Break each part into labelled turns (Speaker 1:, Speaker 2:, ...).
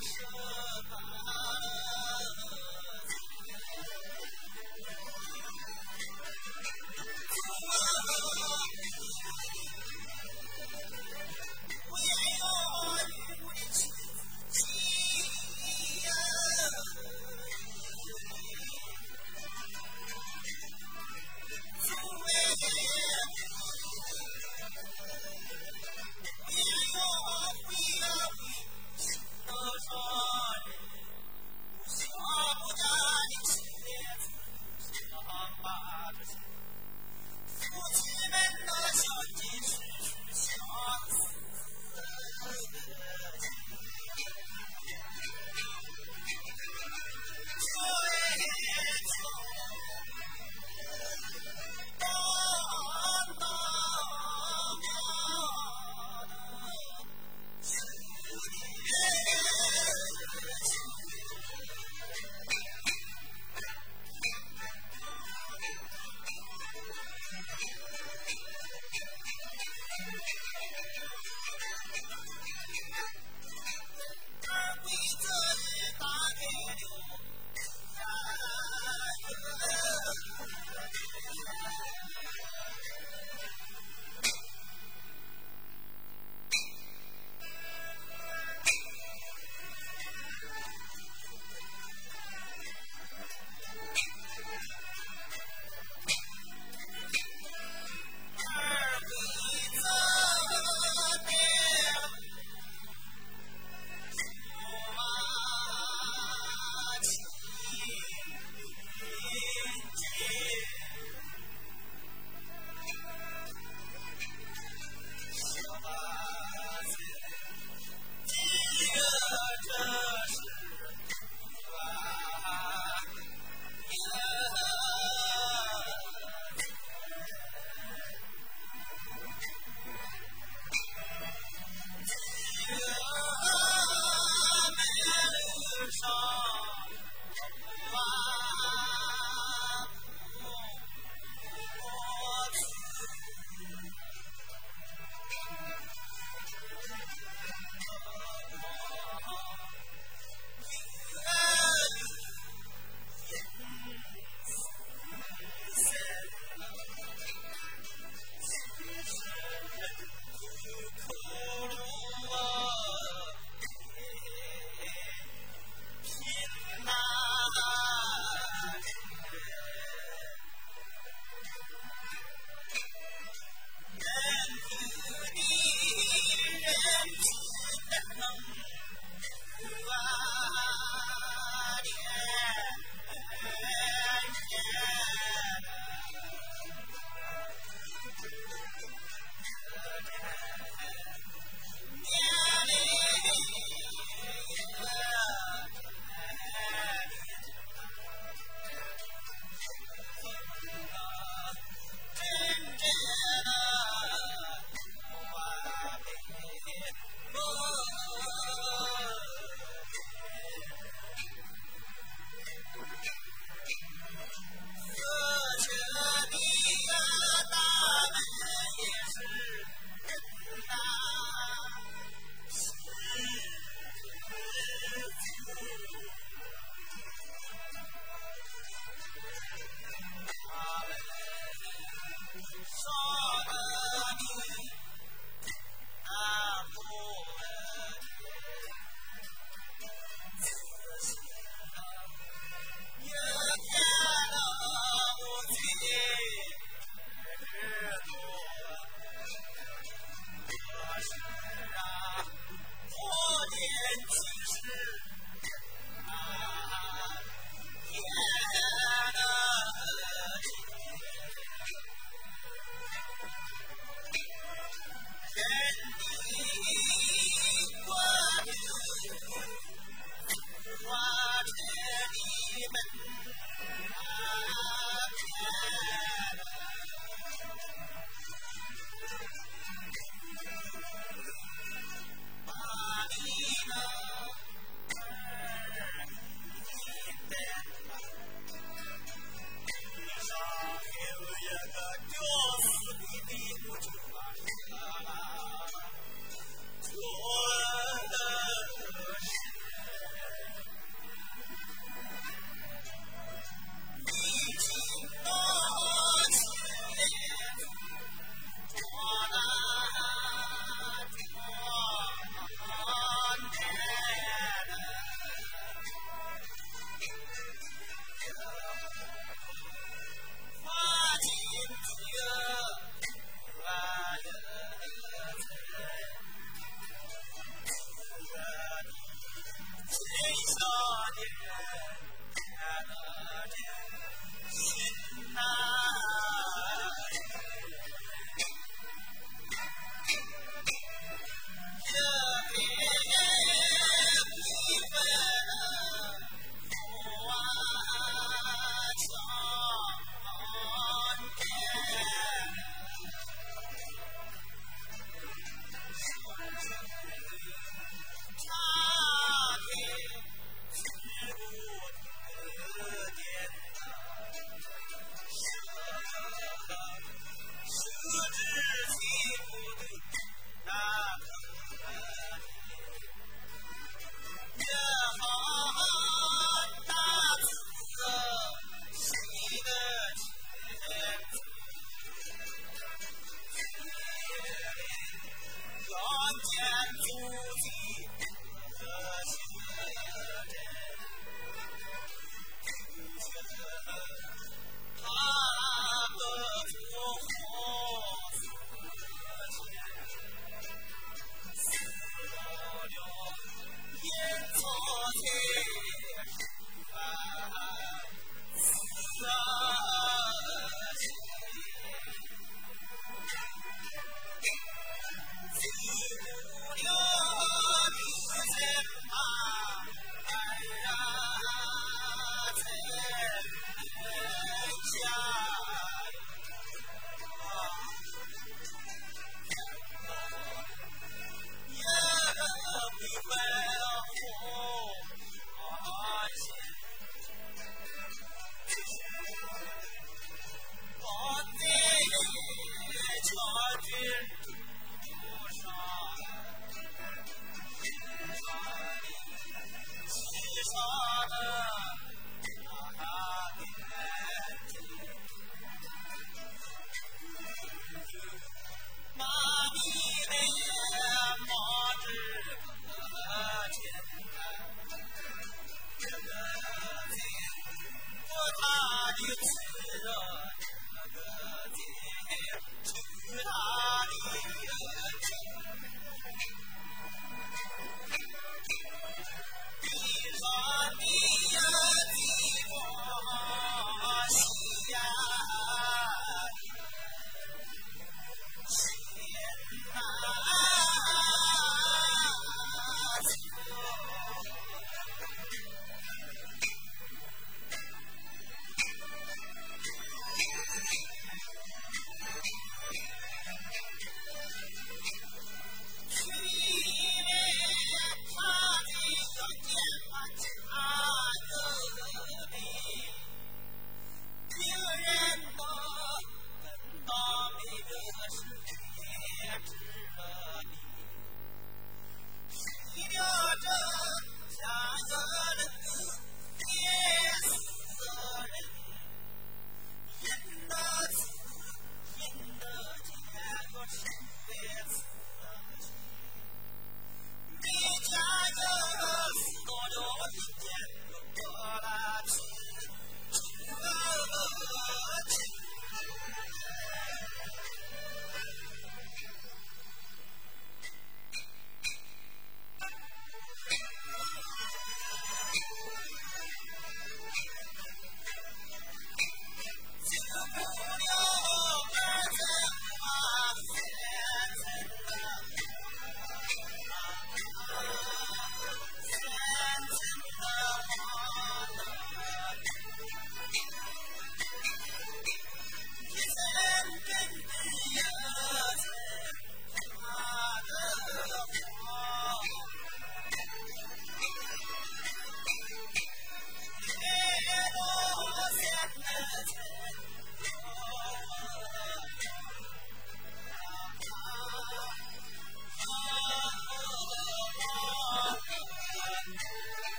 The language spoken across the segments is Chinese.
Speaker 1: Hashem.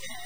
Speaker 1: 心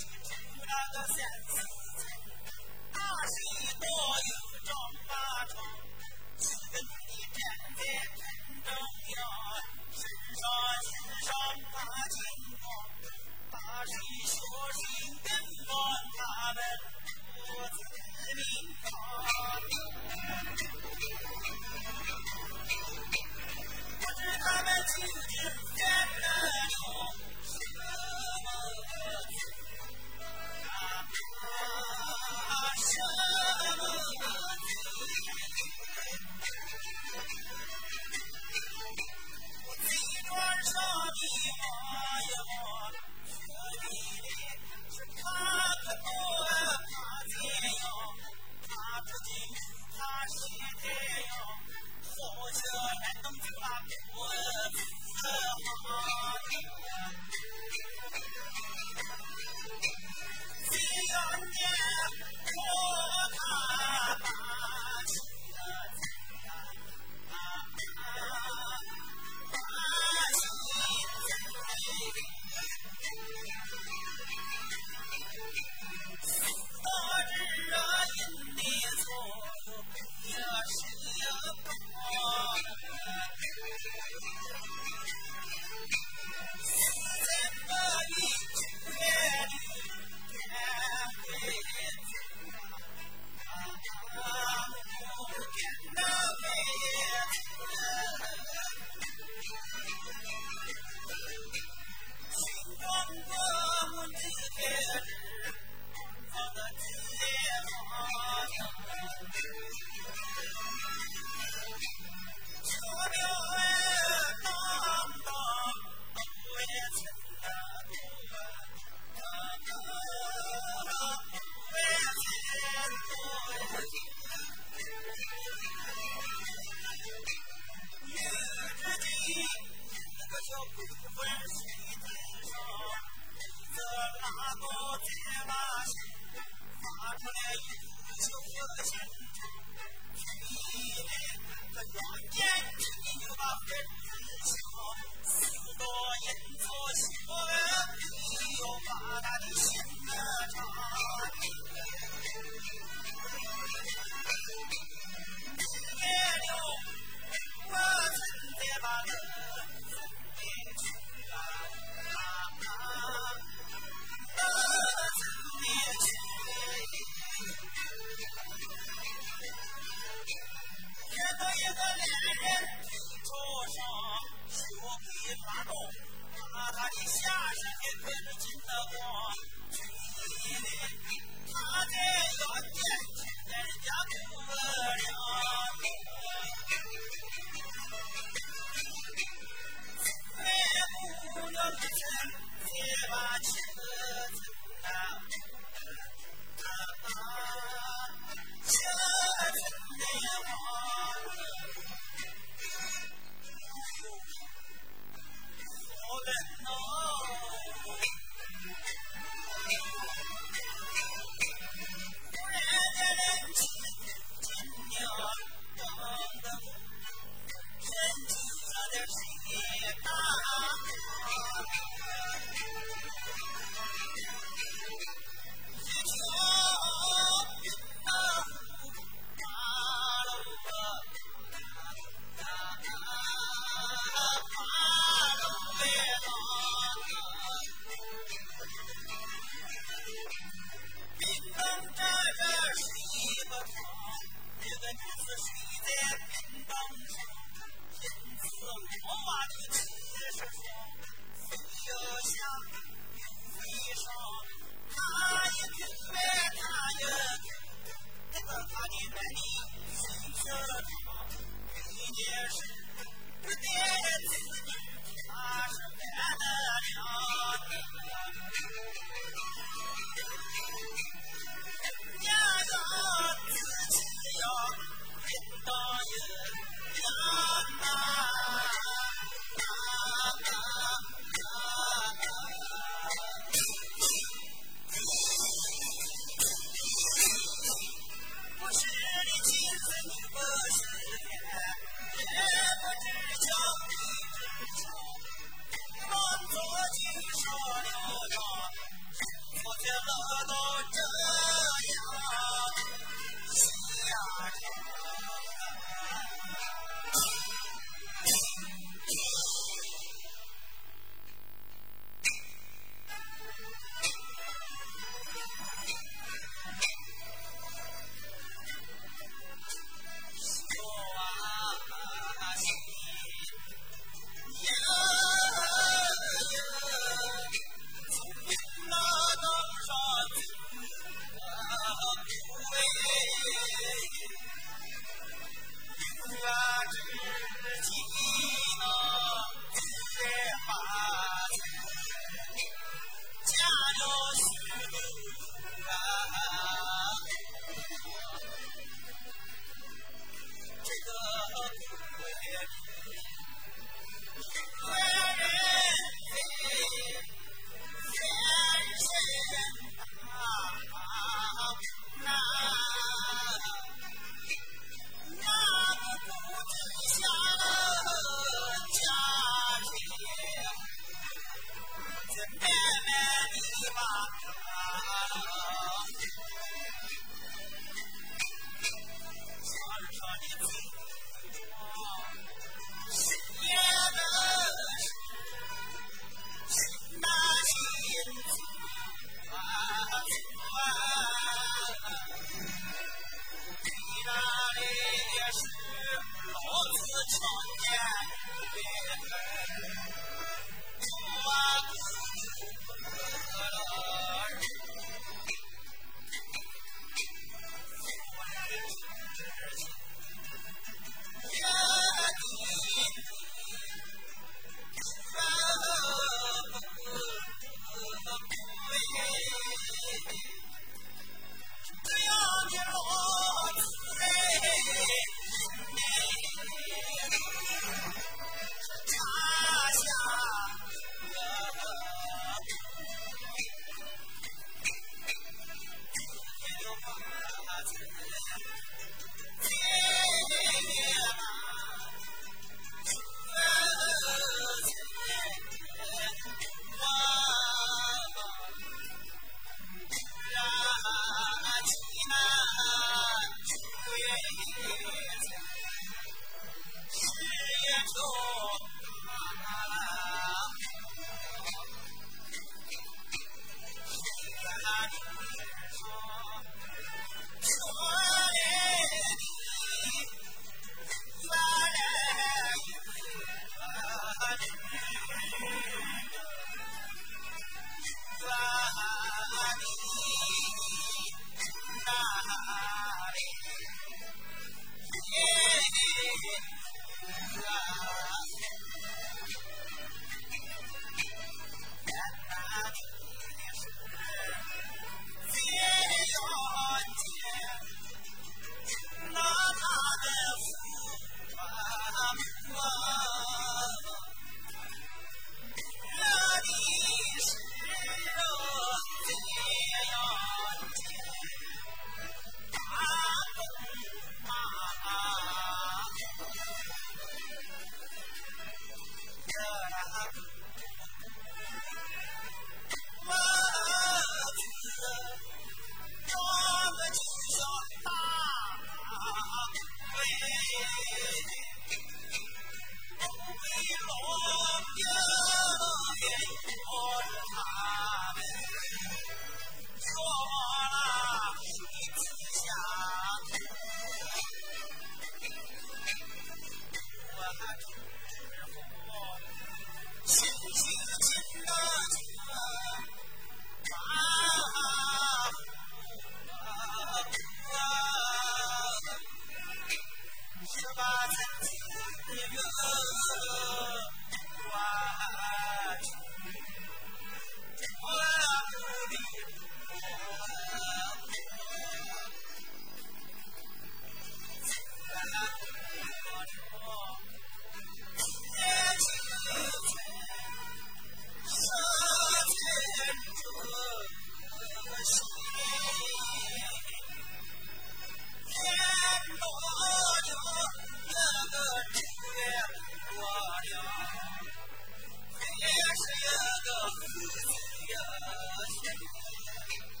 Speaker 1: Let's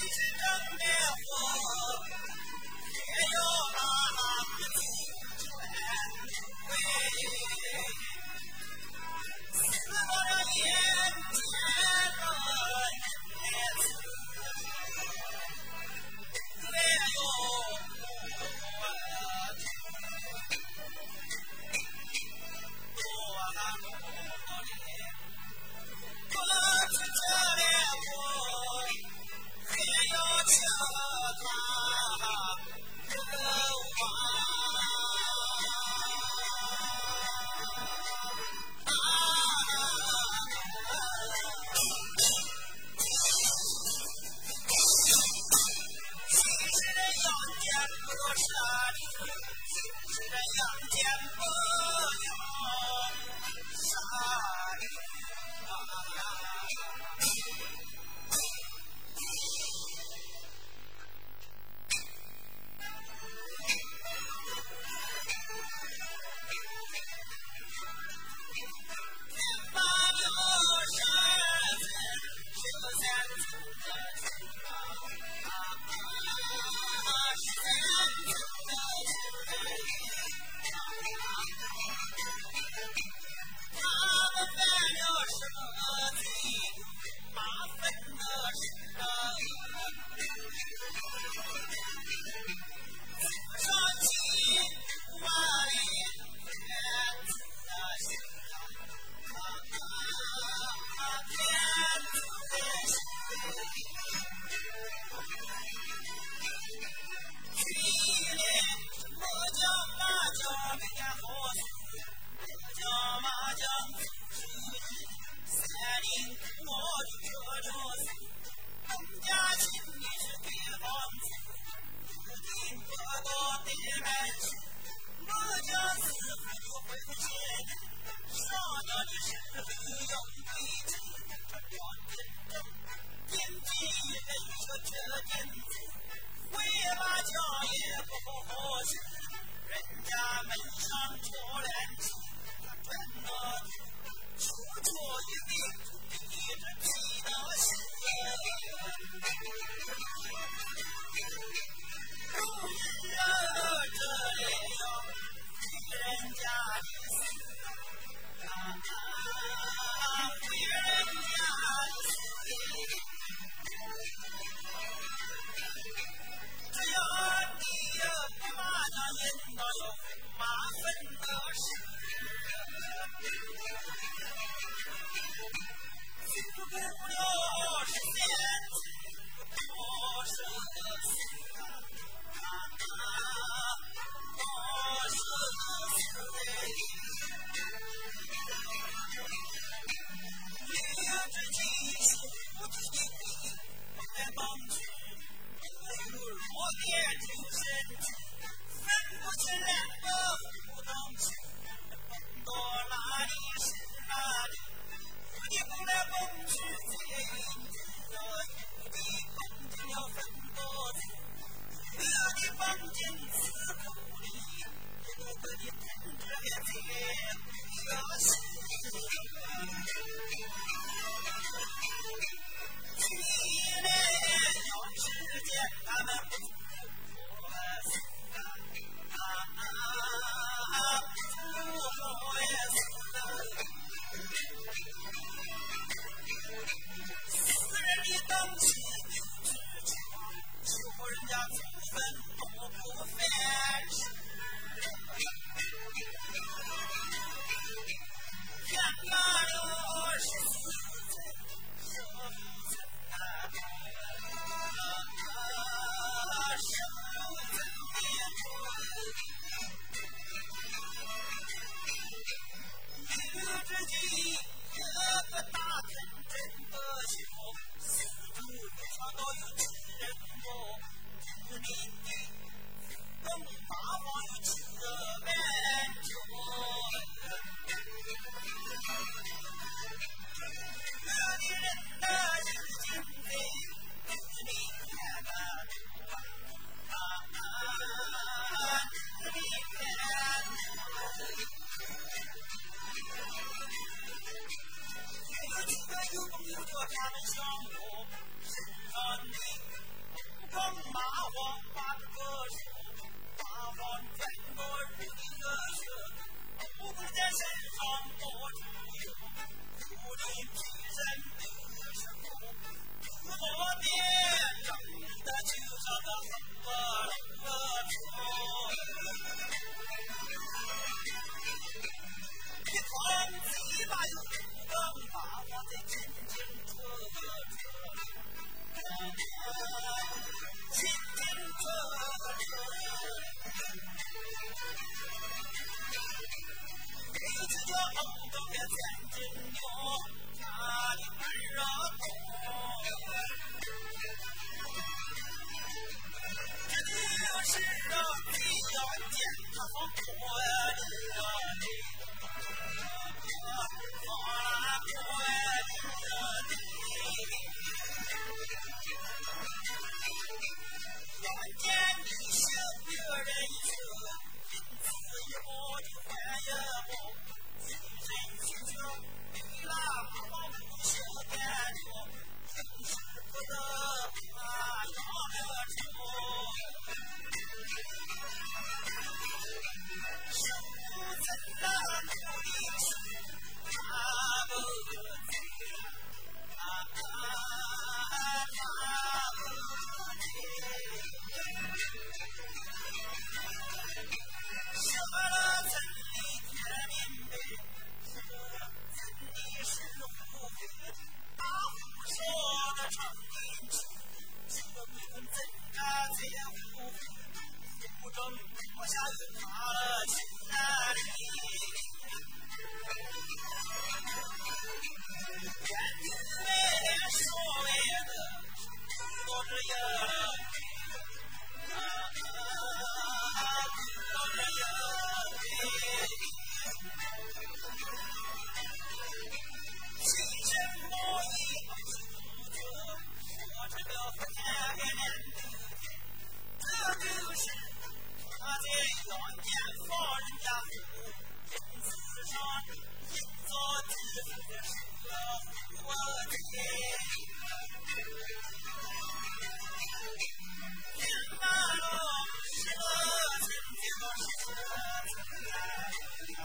Speaker 1: He's in the middle.